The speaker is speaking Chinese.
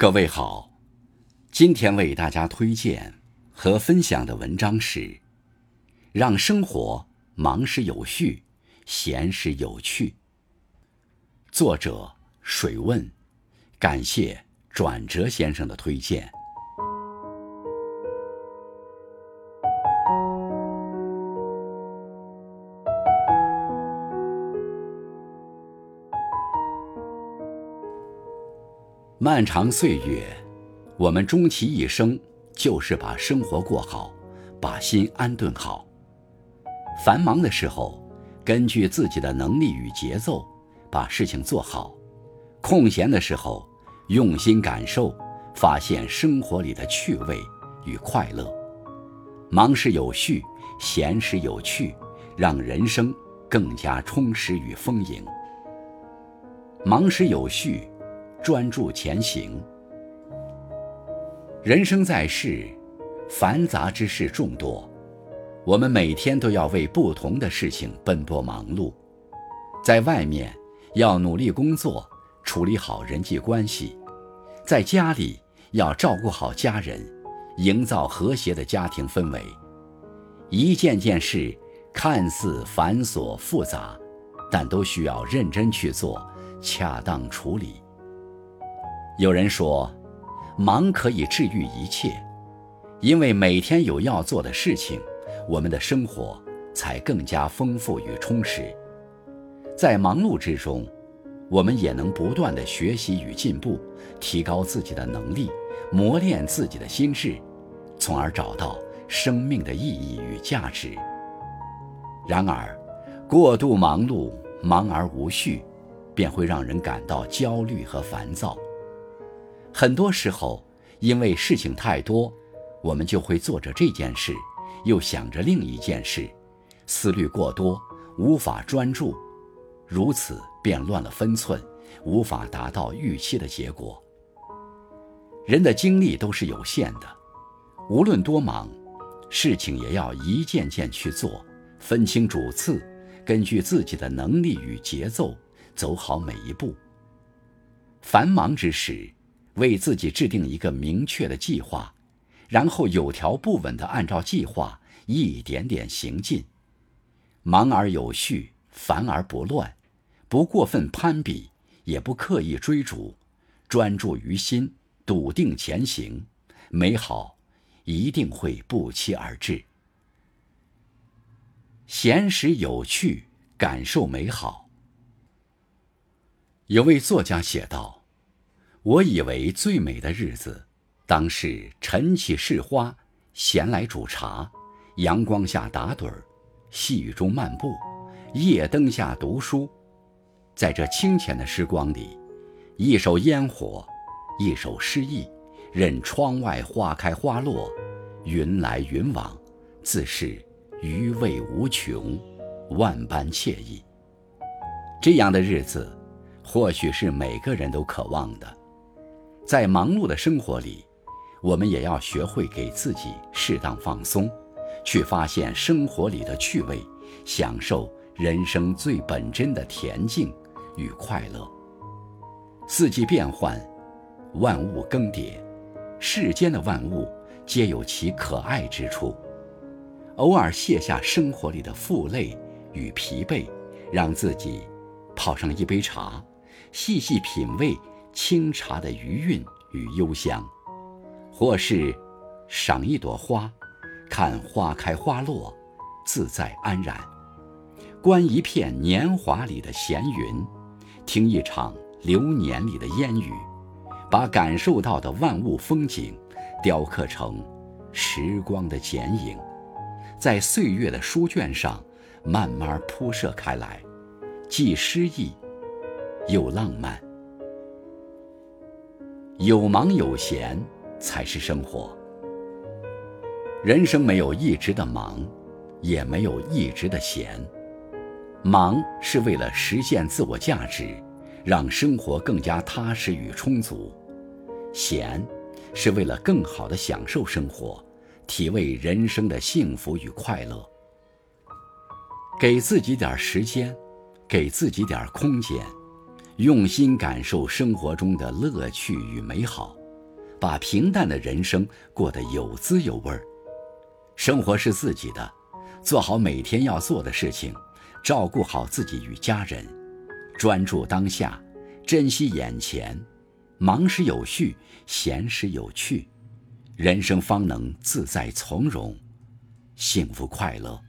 各位好，今天为大家推荐和分享的文章是《让生活忙时有序，闲时有趣》。作者水问，感谢转折先生的推荐。漫长岁月，我们终其一生就是把生活过好，把心安顿好。繁忙的时候，根据自己的能力与节奏，把事情做好；空闲的时候，用心感受，发现生活里的趣味与快乐。忙时有序，闲时有趣，让人生更加充实与丰盈。忙时有序。专注前行。人生在世，繁杂之事众多，我们每天都要为不同的事情奔波忙碌。在外面要努力工作，处理好人际关系；在家里要照顾好家人，营造和谐的家庭氛围。一件件事看似繁琐复杂，但都需要认真去做，恰当处理。有人说，忙可以治愈一切，因为每天有要做的事情，我们的生活才更加丰富与充实。在忙碌之中，我们也能不断的学习与进步，提高自己的能力，磨练自己的心智，从而找到生命的意义与价值。然而，过度忙碌、忙而无序，便会让人感到焦虑和烦躁。很多时候，因为事情太多，我们就会做着这件事，又想着另一件事，思虑过多，无法专注，如此便乱了分寸，无法达到预期的结果。人的精力都是有限的，无论多忙，事情也要一件件去做，分清主次，根据自己的能力与节奏走好每一步。繁忙之时。为自己制定一个明确的计划，然后有条不紊地按照计划一点点行进，忙而有序，繁而不乱，不过分攀比，也不刻意追逐，专注于心，笃定前行，美好一定会不期而至。闲时有趣，感受美好。有位作家写道。我以为最美的日子，当是晨起侍花，闲来煮茶，阳光下打盹儿，细雨中漫步，夜灯下读书。在这清浅的时光里，一手烟火，一手诗意，任窗外花开花落，云来云往，自是余味无穷，万般惬意。这样的日子，或许是每个人都渴望的。在忙碌的生活里，我们也要学会给自己适当放松，去发现生活里的趣味，享受人生最本真的恬静与快乐。四季变换，万物更迭，世间的万物皆有其可爱之处。偶尔卸下生活里的负累与疲惫，让自己泡上一杯茶，细细品味。清茶的余韵与幽香，或是赏一朵花，看花开花落，自在安然；观一片年华里的闲云，听一场流年里的烟雨，把感受到的万物风景雕刻成时光的剪影，在岁月的书卷上慢慢铺设开来，既诗意又浪漫。有忙有闲才是生活。人生没有一直的忙，也没有一直的闲。忙是为了实现自我价值，让生活更加踏实与充足；闲是为了更好的享受生活，体味人生的幸福与快乐。给自己点时间，给自己点空间。用心感受生活中的乐趣与美好，把平淡的人生过得有滋有味儿。生活是自己的，做好每天要做的事情，照顾好自己与家人，专注当下，珍惜眼前，忙时有序，闲时有趣，人生方能自在从容，幸福快乐